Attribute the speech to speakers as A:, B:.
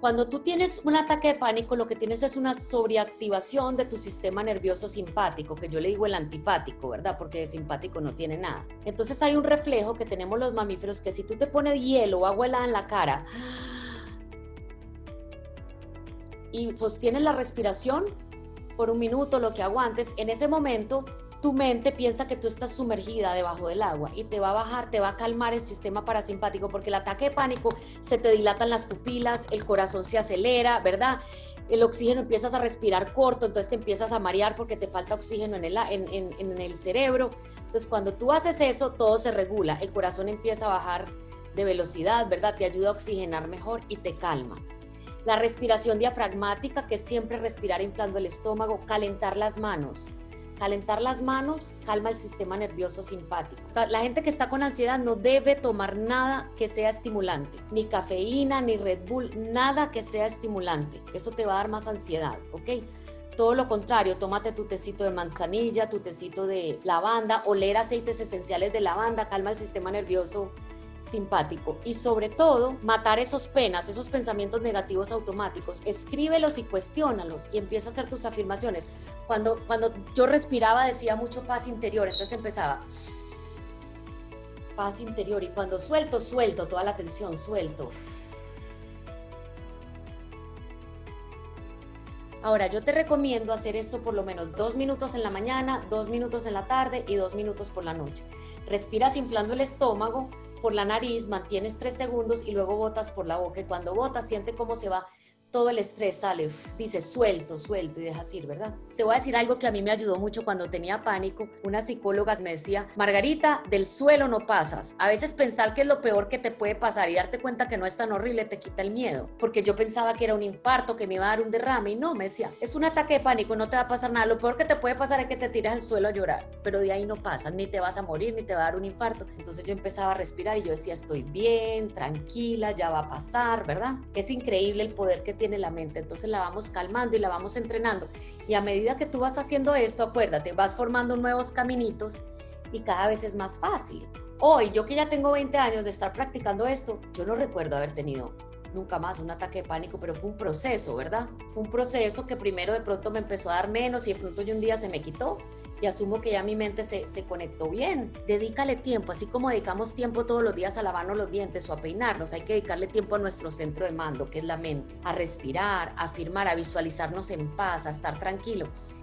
A: Cuando tú tienes un ataque de pánico, lo que tienes es una sobreactivación de tu sistema nervioso simpático, que yo le digo el antipático, ¿verdad? Porque de simpático no tiene nada. Entonces hay un reflejo que tenemos los mamíferos que si tú te pones hielo o agua helada en la cara y sostienes la respiración por un minuto, lo que aguantes, en ese momento tu mente piensa que tú estás sumergida debajo del agua y te va a bajar, te va a calmar el sistema parasimpático porque el ataque de pánico se te dilatan las pupilas, el corazón se acelera, ¿verdad? El oxígeno empiezas a respirar corto, entonces te empiezas a marear porque te falta oxígeno en el, en, el cerebro. Entonces cuando tú haces eso, todo se regula, el corazón empieza a bajar de velocidad, ¿verdad? Te ayuda a oxigenar mejor y te calma. La respiración diafragmática, que es siempre respirar inflando el estómago, calentar las manos Calentar las manos calma el sistema nervioso simpático. La gente que está con ansiedad no debe tomar nada que sea estimulante, ni cafeína, ni Red Bull, nada que sea estimulante. Eso te va a dar más ansiedad, ¿ok? Todo lo contrario, tómate tu tecito de manzanilla, tu tecito de lavanda, oler aceites esenciales de lavanda, calma el sistema nervioso simpático y sobre todo matar esos penas, esos pensamientos negativos automáticos. Escríbelos y cuestiónalos y empieza a hacer tus afirmaciones. Cuando, cuando yo respiraba decía mucho paz interior, entonces empezaba paz interior y cuando suelto, suelto toda la tensión, suelto. Ahora, yo te recomiendo hacer esto por lo menos dos minutos en la mañana, dos minutos en la tarde y dos minutos por la noche. Respiras inflando el estómago, por la nariz, mantienes tres segundos y luego botas por la boca. Y cuando botas, siente cómo se va todo el estrés sale, dice suelto, suelto y dejas ir, ¿verdad? Te voy a decir algo que a mí me ayudó mucho cuando tenía pánico. Una psicóloga me decía, Margarita, del suelo no pasas. A veces pensar que es lo peor que te puede pasar y darte cuenta que no es tan horrible te quita el miedo. Porque yo pensaba que era un infarto, que me iba a dar un derrame y no, me decía, es un ataque de pánico, no te va a pasar nada. Lo peor que te puede pasar es que te tiras al suelo a llorar, pero de ahí no pasa, ni te vas a morir, ni te va a dar un infarto. Entonces yo empezaba a respirar y yo decía, estoy bien, tranquila, ya va a pasar, ¿verdad? Es increíble el poder que tiene tiene la mente. Entonces la vamos calmando y la vamos entrenando. Y a medida que tú vas haciendo esto, acuérdate, vas formando nuevos caminitos y cada vez es más fácil. Hoy, yo que ya tengo 20 años de estar practicando esto, yo no recuerdo haber tenido nunca más un ataque de pánico, pero fue un proceso, ¿verdad? Fue un proceso que primero de pronto me empezó a dar menos y de pronto yo un día se me quitó y asumo que ya mi mente se, se, conectó bien. Dedícale tiempo, así como dedicamos tiempo todos los días a lavarnos los dientes o a peinarnos, hay que dedicarle tiempo a nuestro centro de mando, que es la mente, a respirar, a afirmar, a visualizarnos en paz, a estar tranquilo.